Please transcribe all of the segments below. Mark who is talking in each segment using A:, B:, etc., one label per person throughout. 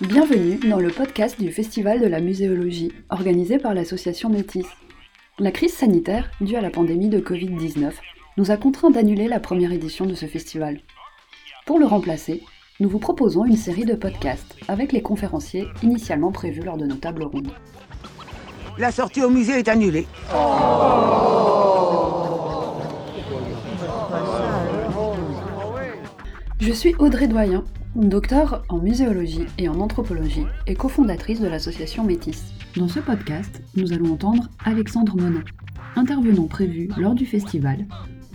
A: Bienvenue dans le podcast du Festival de la muséologie, organisé par l'association Métis. La crise sanitaire, due à la pandémie de Covid-19, nous a contraints d'annuler la première édition de ce festival. Pour le remplacer, nous vous proposons une série de podcasts avec les conférenciers initialement prévus lors de nos tables rondes.
B: La sortie au musée est annulée.
A: Je suis Audrey Doyen, docteur en muséologie et en anthropologie et cofondatrice de l'association Métis. Dans ce podcast, nous allons entendre Alexandre Monin, intervenant prévu lors du festival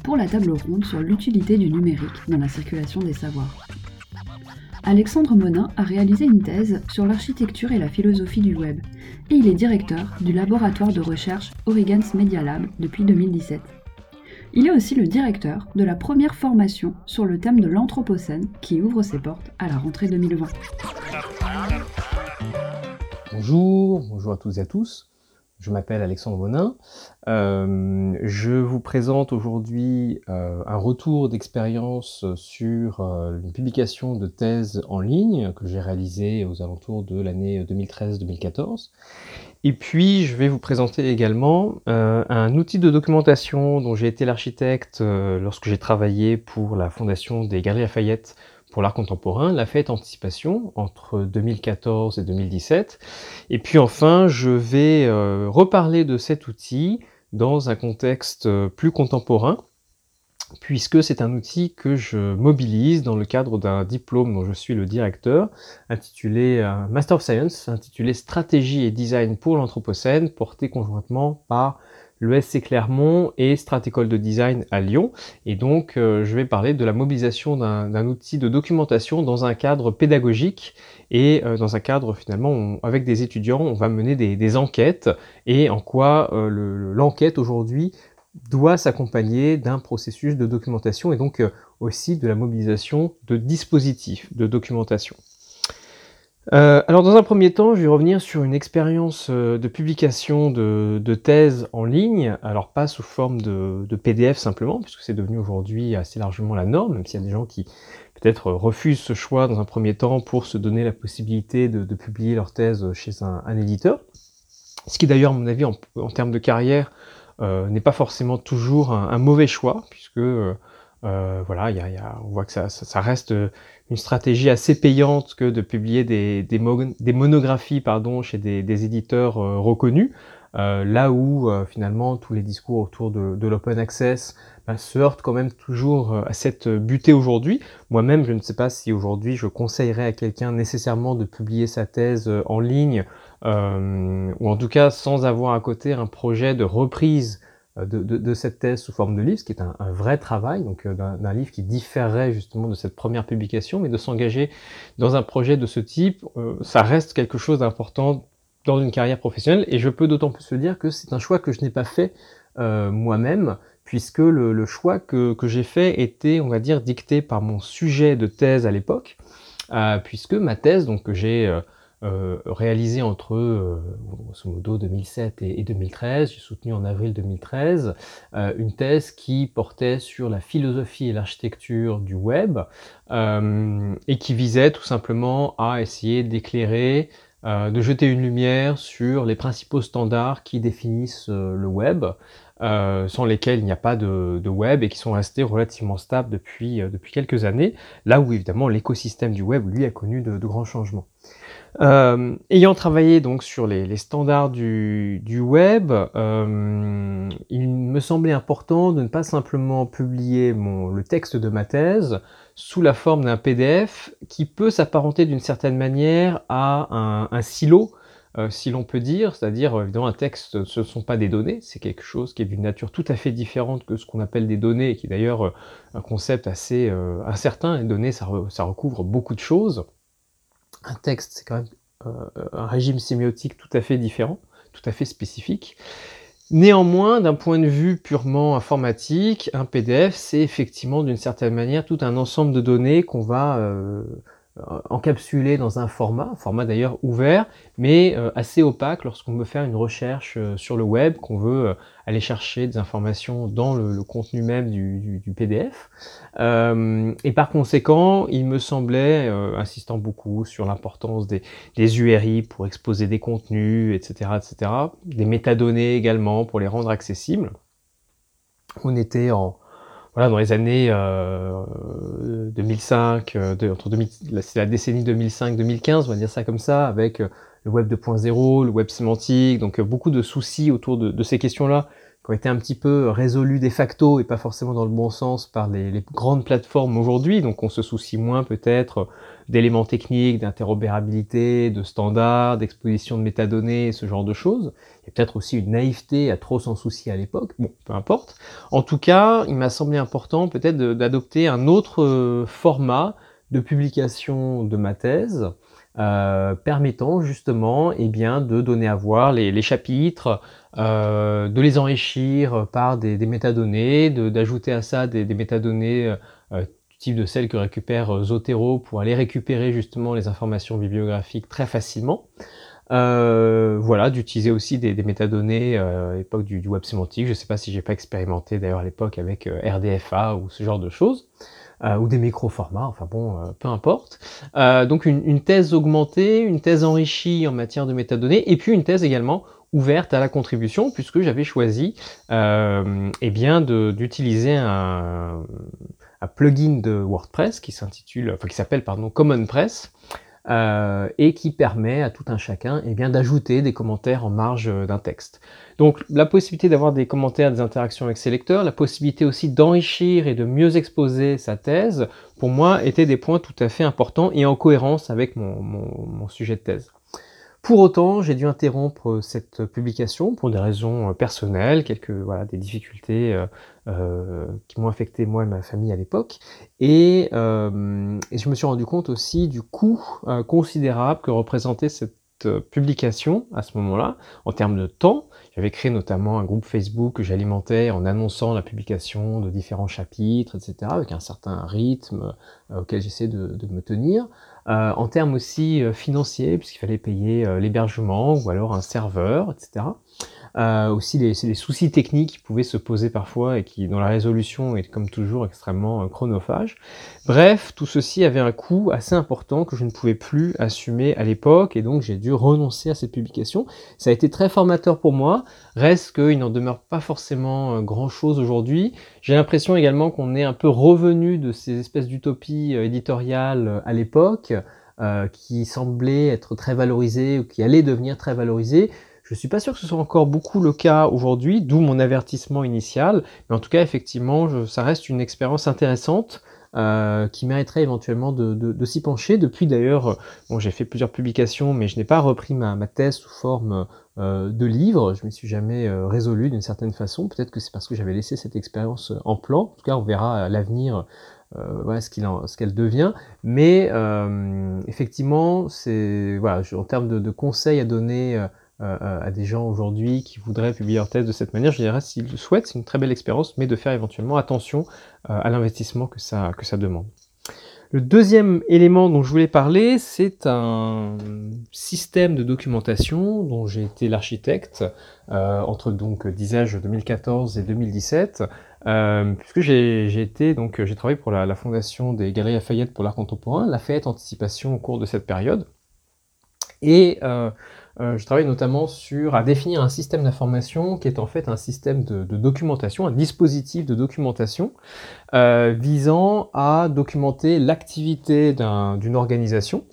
A: pour la table ronde sur l'utilité du numérique dans la circulation des savoirs. Alexandre Monin a réalisé une thèse sur l'architecture et la philosophie du web, et il est directeur du laboratoire de recherche Oregon's Media Lab depuis 2017. Il est aussi le directeur de la première formation sur le thème de l'Anthropocène qui ouvre ses portes à la rentrée 2020.
C: Bonjour, bonjour à toutes et à tous. Je m'appelle Alexandre Monin. Euh, je vous présente aujourd'hui euh, un retour d'expérience sur euh, une publication de thèse en ligne que j'ai réalisée aux alentours de l'année 2013-2014. Et puis, je vais vous présenter également un outil de documentation dont j'ai été l'architecte lorsque j'ai travaillé pour la Fondation des Galeries Lafayette pour l'art contemporain, la fête anticipation entre 2014 et 2017. Et puis enfin, je vais euh, reparler de cet outil dans un contexte euh, plus contemporain, puisque c'est un outil que je mobilise dans le cadre d'un diplôme dont je suis le directeur, intitulé euh, Master of Science, intitulé Stratégie et Design pour l'Anthropocène, porté conjointement par l'ESC Clermont et Stratécole de Design à Lyon. Et donc, euh, je vais parler de la mobilisation d'un outil de documentation dans un cadre pédagogique et euh, dans un cadre finalement avec des étudiants, on va mener des, enquêtes et en quoi euh, l'enquête aujourd'hui doit s'accompagner d'un processus de documentation et donc aussi de la mobilisation de dispositifs de documentation. Euh, alors dans un premier temps, je vais revenir sur une expérience euh, de publication de, de, thèse en ligne, alors pas sous forme de, PDF simplement, puisque c'est devenu aujourd'hui assez largement la norme, même s'il y a des gens qui peut-être refusent ce choix dans un premier temps pour se donner la possibilité de, publier leur thèse chez un, éditeur. Ce qui d'ailleurs, à mon avis, en, termes de carrière, euh, n'est pas forcément toujours un, mauvais choix, puisque euh, voilà, y a, on voit que ça reste une stratégie assez payante que de publier des, monographies pardon, chez des, éditeurs euh, reconnus, euh, là où euh, finalement tous les discours autour de, l'open access bah, se heurtent quand même toujours à cette butée aujourd'hui. Moi-même, je ne sais pas si aujourd'hui je conseillerais à quelqu'un nécessairement de publier sa thèse en ligne, ou en tout cas sans avoir à côté un projet de reprise de, de, de, cette thèse sous forme de livre, ce qui est un, un vrai travail, donc euh, d'un livre qui différerait justement de cette première publication, mais de s'engager dans un projet de ce type, euh, ça reste quelque chose d'important dans une carrière professionnelle, et je peux d'autant plus le dire que c'est un choix que je n'ai pas fait moi-même, puisque le, le, choix que, que j'ai fait était, on va dire, dicté par mon sujet de thèse à l'époque, puisque ma thèse, donc que j'ai euh, réalisé entre euh, grosso modo 2007 et, 2013. J'ai soutenu en avril 2013 euh, une thèse qui portait sur la philosophie et l'architecture du web et qui visait tout simplement à essayer d'éclairer, de jeter une lumière sur les principaux standards qui définissent le web. Sans lesquels il n'y a pas de, web et qui sont restés relativement stables depuis, depuis quelques années, là où évidemment l'écosystème du web, lui, a connu de, grands changements. Euh, ayant travaillé donc sur les, standards du, web, euh, il me semblait important de ne pas simplement publier le texte de ma thèse sous la forme d'un PDF qui peut s'apparenter d'une certaine manière à un silo, euh, si l'on peut dire, c'est-à-dire évidemment un texte, ce ne sont pas des données, c'est quelque chose qui est d'une nature tout à fait différente que ce qu'on appelle des données, qui est d'ailleurs euh, un concept assez euh, incertain. Les données, ça recouvre beaucoup de choses un texte, c'est quand même euh, un régime sémiotique tout à fait différent, tout à fait spécifique. Néanmoins, d'un point de vue purement informatique, un PDF, c'est effectivement d'une certaine manière tout un ensemble de données qu'on va euh, encapsulé dans un format, format d'ailleurs ouvert, mais assez opaque lorsqu'on veut faire une recherche sur le web, qu'on veut aller chercher des informations dans le, contenu même du, PDF. Euh, et par conséquent, il me semblait, euh, insistant beaucoup sur l'importance des, des, URI pour exposer des contenus, etc., etc., des métadonnées également pour les rendre accessibles. On était en, voilà, dans les années euh, 2005, euh, de, entre c'est la décennie 2005-2015, on va dire ça comme ça, avec euh, le web 2.0, le web sémantique, donc euh, beaucoup de soucis autour de, de ces questions-là qui ont été un petit peu résolus de facto et pas forcément dans le bon sens par les, les grandes plateformes aujourd'hui. Donc on se soucie moins peut-être d'éléments techniques, d'interopérabilité, de standards, d'exposition de métadonnées, ce genre de choses. Il peut-être aussi une naïveté à trop s'en soucier à l'époque. Bon, peu importe. En tout cas, il m'a semblé important peut-être d'adopter un autre euh, format de publication de ma thèse euh, permettant justement eh bien, de donner à voir les, chapitres, euh, de les enrichir par des, métadonnées, d'ajouter à ça des, métadonnées euh, type de celles que récupère Zotero pour aller récupérer justement les informations bibliographiques très facilement. Voilà, d'utiliser aussi des, métadonnées à l'époque du, web sémantique. Je ne sais pas si j'ai pas expérimenté d'ailleurs à l'époque avec RDFA ou ce genre de choses. Euh, ou des micro-formats, enfin bon, euh, peu importe. Euh, donc une, thèse augmentée, une thèse enrichie en matière de métadonnées, et puis une thèse également ouverte à la contribution, puisque j'avais choisi eh bien d'utiliser un, un, plugin de WordPress qui s'intitule, enfin qui s'appelle pardon Common Press, euh, et qui permet à tout un chacun eh bien d'ajouter des commentaires en marge euh, d'un texte. Donc la possibilité d'avoir des commentaires, des interactions avec ses lecteurs, la possibilité aussi d'enrichir et de mieux exposer sa thèse, pour moi étaient des points tout à fait importants et en cohérence avec mon, mon sujet de thèse. Pour autant, j'ai dû interrompre euh, cette publication pour des raisons euh, personnelles, quelques voilà des difficultés euh, euh, qui m'ont affecté moi et ma famille à l'époque, et, euh, et, je me suis rendu compte aussi du coût considérable que représentait cette publication à ce moment-là, en termes de temps. J'avais créé notamment un groupe Facebook que j'alimentais en annonçant la publication de différents chapitres, etc., avec un certain rythme auquel j'essaie de, de, me tenir. Euh, en termes aussi euh, financiers, puisqu'il fallait payer euh, l'hébergement ou alors un serveur, etc. Euh, aussi les, soucis techniques qui pouvaient se poser parfois et qui, dont la résolution est comme toujours extrêmement chronophage. Bref, tout ceci avait un coût assez important que je ne pouvais plus assumer à l'époque et donc j'ai dû renoncer à cette publication. Ça a été très formateur pour moi. Reste qu'il n'en demeure pas forcément grand chose aujourd'hui. J'ai l'impression également qu'on est un peu revenu de ces espèces d'utopies éditoriales à l'époque euh, qui semblait être très valorisé ou qui allait devenir très valorisé. Je suis pas sûr que ce soit encore beaucoup le cas aujourd'hui, d'où mon avertissement initial. Mais en tout cas, effectivement, ça reste une expérience intéressante. Euh, qui mériterait éventuellement de, de, de s'y pencher. Depuis d'ailleurs, bon, j'ai fait plusieurs publications, mais je n'ai pas repris ma, ma, thèse sous forme euh, de livre. Je m'y suis jamais euh, résolu d'une certaine façon. Peut-être que c'est parce que j'avais laissé cette expérience en plan. En tout cas, on verra à l'avenir euh, voilà ce qu'elle devient. Mais euh, effectivement, c'est voilà, en termes de, de, conseils à donner euh, à des gens aujourd'hui qui voudraient publier leur thèse de cette manière, je dirais s'ils le souhaitent, c'est une très belle expérience, mais de faire éventuellement attention à l'investissement que ça, que ça demande. Le deuxième élément dont je voulais parler, c'est un système de documentation dont j'ai été l'architecte euh, entre donc disais-je 2014 et 2017 euh, puisque j'ai été donc j'ai travaillé pour la, fondation des Galeries Lafayette pour l'art contemporain, Lafayette Anticipation au cours de cette période. Et euh, euh, je travaille notamment sur à définir un système d'information qui est en fait un système de, documentation, un dispositif de documentation euh, visant à documenter l'activité d'une organisation,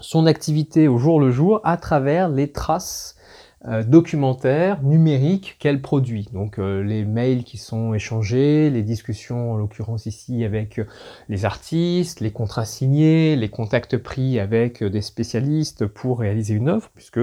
C: son activité au jour le jour à travers les traces euh, documentaire numérique qu'elle produit. Donc euh, les mails qui sont échangés, les discussions en l'occurrence ici avec euh, les artistes, les contrats signés, les contacts pris avec des spécialistes pour réaliser une œuvre, puisque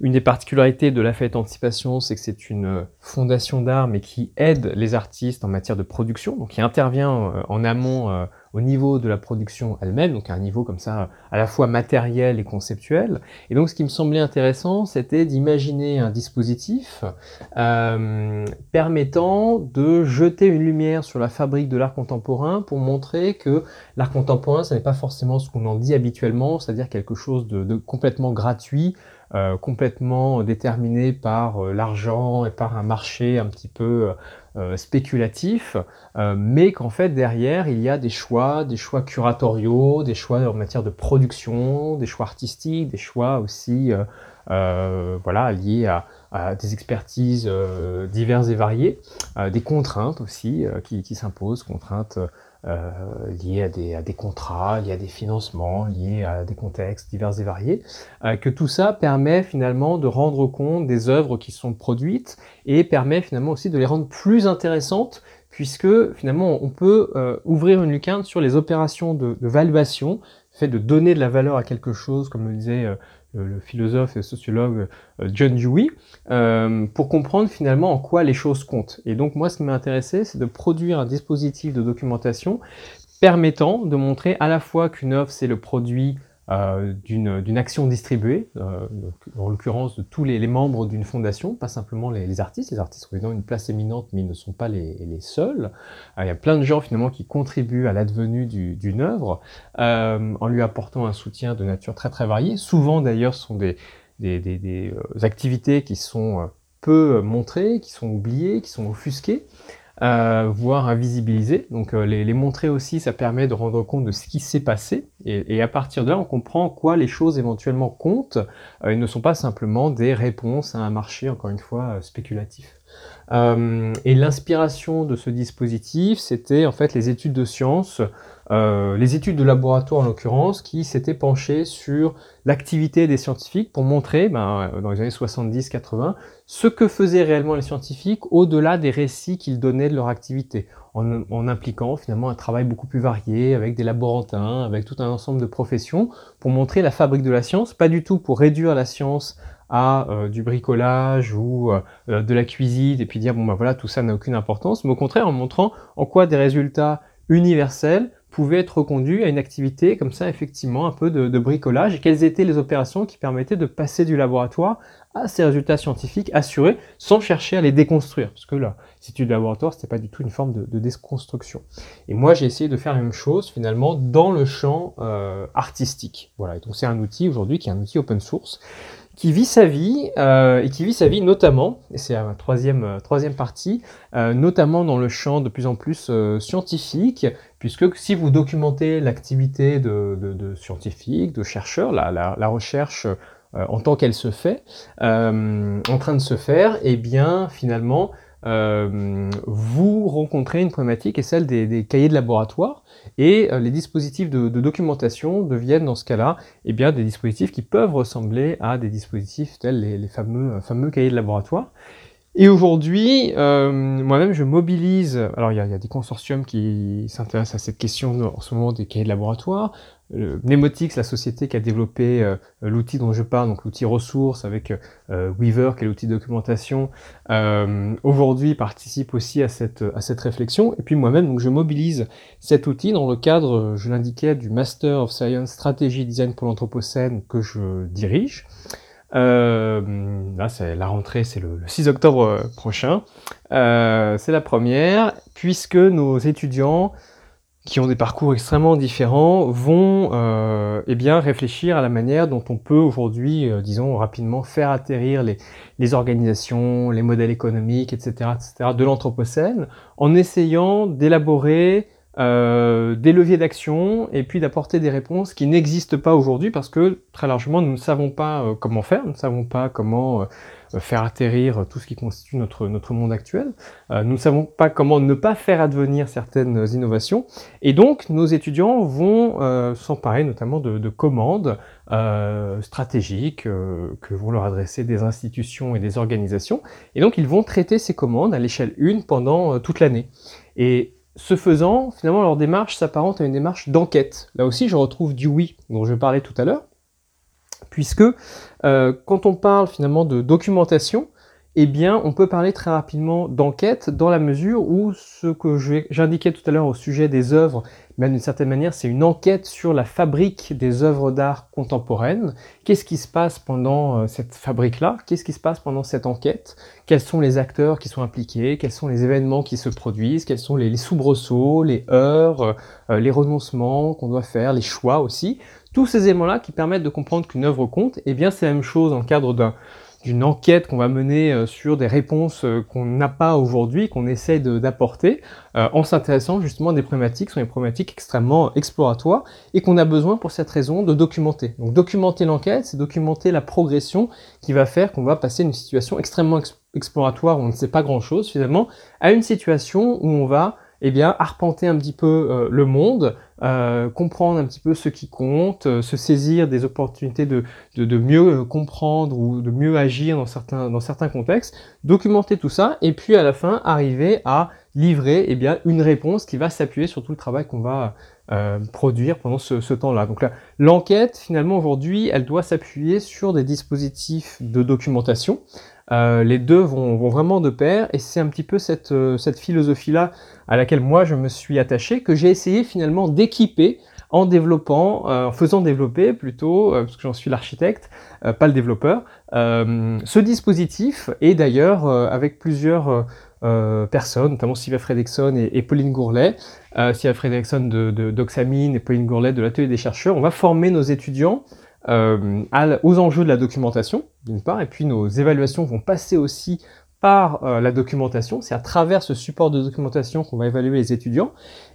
C: une des particularités de la fête anticipation, c'est que c'est une fondation d'art mais qui aide les artistes en matière de production, donc qui intervient en amont au niveau de la production elle-même, donc à un niveau comme ça à la fois matériel et conceptuel. Et donc ce qui me semblait intéressant, c'était d'imaginer un dispositif euh, permettant de jeter une lumière sur la fabrique de l'art contemporain pour montrer que l'art contemporain, ce n'est pas forcément ce qu'on en dit habituellement, c'est-à-dire quelque chose de, complètement gratuit, euh, complètement déterminé par euh, l'argent et par un marché un petit peu euh, spéculatif, mais qu'en fait derrière il y a des choix, des choix curatoriaux, des choix en matière de production, des choix artistiques, des choix aussi voilà liés à, des expertises diverses et variées, des contraintes aussi qui, qui s'imposent, contraintes euh, liés à des, à des, contrats, liés à des financements, liés à des contextes divers et variés, euh, que tout ça permet finalement de rendre compte des œuvres qui sont produites et permet finalement aussi de les rendre plus intéressantes puisque finalement on peut euh, ouvrir une lucarne sur les opérations de, de valuation, fait de donner de la valeur à quelque chose, comme le disait le, philosophe et sociologue euh, John Dewey, euh, pour comprendre finalement en quoi les choses comptent. Et donc moi, ce qui m'a intéressé, c'est de produire un dispositif de documentation permettant de montrer à la fois qu'une œuvre, c'est le produit euh, d'une action distribuée, euh, en l'occurrence de tous les, les membres d'une fondation, pas simplement les, les, artistes. Les artistes ont évidemment une place éminente, mais ils ne sont pas les, les seuls. Euh, il y a plein de gens finalement qui contribuent à l'advenue d'une œuvre euh, en lui apportant un soutien de nature très très variée. Souvent d'ailleurs, sont des, des, des, des activités qui sont peu montrées, qui sont oubliées, qui sont offusquées euh, voire invisibiliser. Donc euh, les, montrer aussi, ça permet de rendre compte de ce qui s'est passé. Et, et, à partir de là, on comprend quoi les choses éventuellement comptent euh, et ne sont pas simplement des réponses à un marché, encore une fois, euh, spéculatif. Euh, et l'inspiration de ce dispositif, c'était en fait les études de sciences, euh, les études de laboratoire en l'occurrence, qui s'étaient penchées sur l'activité des scientifiques pour montrer, ben, dans les années 70-80, ce que faisaient réellement les scientifiques au-delà des récits qu'ils donnaient de leur activité, en, en, impliquant finalement un travail beaucoup plus varié, avec des laborantins, avec tout un ensemble de professions, pour montrer la fabrique de la science, pas du tout pour réduire la science à euh, du bricolage ou euh, de la cuisine et puis dire bon ben voilà tout ça n'a aucune importance, mais au contraire en montrant en quoi des résultats universels pouvaient être reconduits à une activité comme ça effectivement un peu de, bricolage et quelles étaient les opérations qui permettaient de passer du laboratoire à ces résultats scientifiques assurés sans chercher à les déconstruire? Parce que là si tu laboratoire c'était pas du tout une forme de, déconstruction. Et moi j'ai essayé de faire la même chose finalement dans le champ euh, artistique. Voilà et donc c'est un outil aujourd'hui qui est un outil open source qui vit sa vie euh, et qui vit sa vie notamment, et c'est la troisième, euh, troisième partie, euh, notamment dans le champ de plus en plus euh, scientifique, puisque si vous documentez l'activité de, de, de, scientifiques, de chercheurs, la, la, la recherche euh, en tant qu'elle se fait, en train de se faire, eh bien finalement euh, vous rencontrez une problématique et celle des, cahiers de laboratoire et euh, les dispositifs de, documentation deviennent dans ce cas-là eh bien des dispositifs qui peuvent ressembler à des dispositifs tels les, fameux, fameux cahiers de laboratoire. Et aujourd'hui, euh, moi-même, je mobilise. Alors, il y, a, des consortiums qui s'intéressent à cette question en ce moment des cahiers de laboratoire. Euh, Mnemotix, la société qui a développé euh, l'outil dont je parle, donc l'outil ressources avec euh, Weaver, qui est l'outil de documentation, euh, aujourd'hui participe aussi à cette, à cette réflexion. Et puis moi-même, donc je mobilise cet outil dans le cadre, je l'indiquais, du Master of Science Strategy Design pour l'Anthropocène que je dirige. Euh, là, c'est la rentrée, c'est le, le, 6 octobre euh, prochain. Euh, c'est la première, puisque nos étudiants qui ont des parcours extrêmement différents vont euh, eh bien réfléchir à la manière dont on peut aujourd'hui, euh, disons rapidement, faire atterrir les, les, organisations, les modèles économiques, etc., etc., de l'anthropocène, en essayant d'élaborer euh, des leviers d'action et puis d'apporter des réponses qui n'existent pas aujourd'hui parce que très largement nous ne savons pas euh, comment faire, nous ne savons pas comment euh, faire atterrir tout ce qui constitue notre, notre monde actuel, euh, nous ne savons pas comment ne pas faire advenir certaines innovations et donc nos étudiants vont euh, s'emparer notamment de, de commandes stratégiques que vont leur adresser des institutions et des organisations et donc ils vont traiter ces commandes à l'échelle 1 pendant toute l'année. Et ce faisant, finalement, leur démarche s'apparente à une démarche d'enquête. Là aussi, je retrouve du oui dont je parlais tout à l'heure, puisque euh, quand on parle finalement de documentation, eh bien, on peut parler très rapidement d'enquête dans la mesure où ce que j'indiquais tout à l'heure au sujet des œuvres, mais d'une certaine manière, c'est une enquête sur la fabrique des œuvres d'art contemporaines. Qu'est-ce qui se passe pendant euh, cette fabrique-là? Qu'est-ce qui se passe pendant cette enquête? Quels sont les acteurs qui sont impliqués? Quels sont les événements qui se produisent? Quels sont les, soubresauts, les heures, euh, les renoncements qu'on doit faire, les choix aussi? Tous ces éléments-là qui permettent de comprendre qu'une œuvre compte, eh bien c'est la même chose en cadre d'un d'une enquête qu'on va mener euh, sur des réponses euh, qu'on n'a pas aujourd'hui, qu'on essaie d'apporter, euh, en s'intéressant justement à des problématiques, sont des problématiques extrêmement exploratoires, et qu'on a besoin pour cette raison de documenter. Donc documenter l'enquête, c'est documenter la progression qui va faire qu'on va passer d'une situation extrêmement exploratoire où on ne sait pas grand-chose finalement, à une situation où on va eh bien, arpenter un petit peu euh, le monde, euh, comprendre un petit peu ce qui compte, euh, se saisir des opportunités de, de, mieux comprendre ou de mieux agir dans certains, dans certains contextes, documenter tout ça, et puis à la fin arriver à livrer eh bien, une réponse qui va s'appuyer sur tout le travail qu'on va produire pendant ce, temps-là. Donc l'enquête, finalement, aujourd'hui, elle doit s'appuyer sur des dispositifs de documentation. Euh, les deux vont, vraiment de pair et c'est un petit peu cette, euh, cette philosophie-là à laquelle moi je me suis attaché, que j'ai essayé finalement d'équiper en développant, euh, en faisant développer plutôt, parce que j'en suis l'architecte, pas le développeur, ce dispositif et d'ailleurs avec plusieurs personnes, notamment Sylvia Fredrickson et, Pauline Gourlet, Sylvia Fredrickson de, de d'Oxamine et Pauline Gourlet de l'atelier des chercheurs, on va former nos étudiants euh, aux enjeux de la documentation, d'une part, et puis nos évaluations vont passer aussi par euh, la documentation, c'est à travers ce support de documentation qu'on va évaluer les étudiants,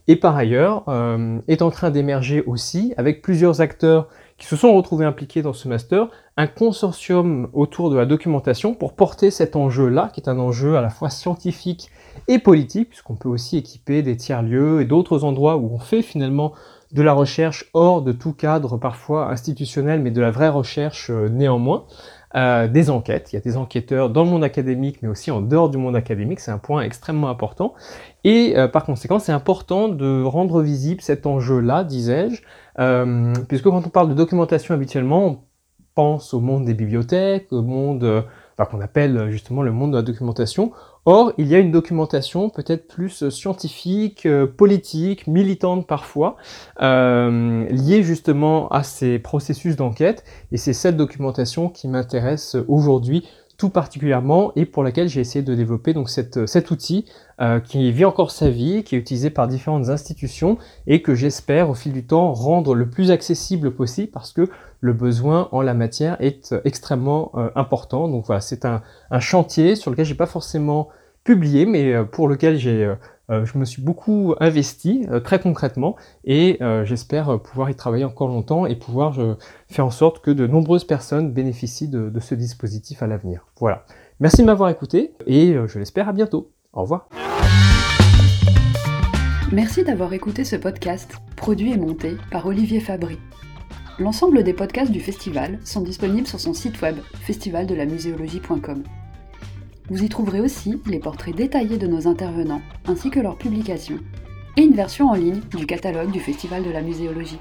C: et par ailleurs euh, est en train d'émerger aussi, avec plusieurs acteurs qui se sont retrouvés impliqués dans ce master, un consortium autour de la documentation pour porter cet enjeu-là, qui est un enjeu à la fois scientifique et politique, puisqu'on peut aussi équiper des tiers-lieux et d'autres endroits où on fait finalement de la recherche hors de tout cadre parfois institutionnel, mais de la vraie recherche euh, néanmoins. Euh, des enquêtes. Il y a des enquêteurs dans le monde académique, mais aussi en dehors du monde académique. C'est un point extrêmement important. Et euh, par conséquent, c'est important de rendre visible cet enjeu-là, disais-je, puisque quand on parle de documentation habituellement, on pense au monde des bibliothèques, au monde qu'on appelle justement le monde de la documentation. Or, il y a une documentation peut-être plus scientifique, euh, politique, militante parfois, euh, liée justement à ces processus d'enquête, et c'est cette documentation qui m'intéresse aujourd'hui tout particulièrement et pour laquelle j'ai essayé de développer donc cette, cet outil euh, qui vit encore sa vie, qui est utilisé par différentes institutions et que j'espère au fil du temps rendre le plus accessible possible parce que le besoin en la matière est extrêmement euh, important. Donc voilà, c'est un, un, chantier sur lequel j'ai pas forcément publié, mais euh, pour lequel j'ai euh, je me suis beaucoup investi euh, très concrètement et euh, j'espère pouvoir y travailler encore longtemps et pouvoir faire en sorte que de nombreuses personnes bénéficient de, de ce dispositif à l'avenir. Voilà. Merci de m'avoir écouté et je l'espère à bientôt. Au revoir.
A: Merci d'avoir écouté ce podcast, produit et monté par Olivier Fabry. L'ensemble des podcasts du festival sont disponibles sur son site web festivaldelamuséologie.com. Vous y trouverez aussi les portraits détaillés de nos intervenants, ainsi que leurs publications, et une version en ligne du catalogue du Festival de la muséologie.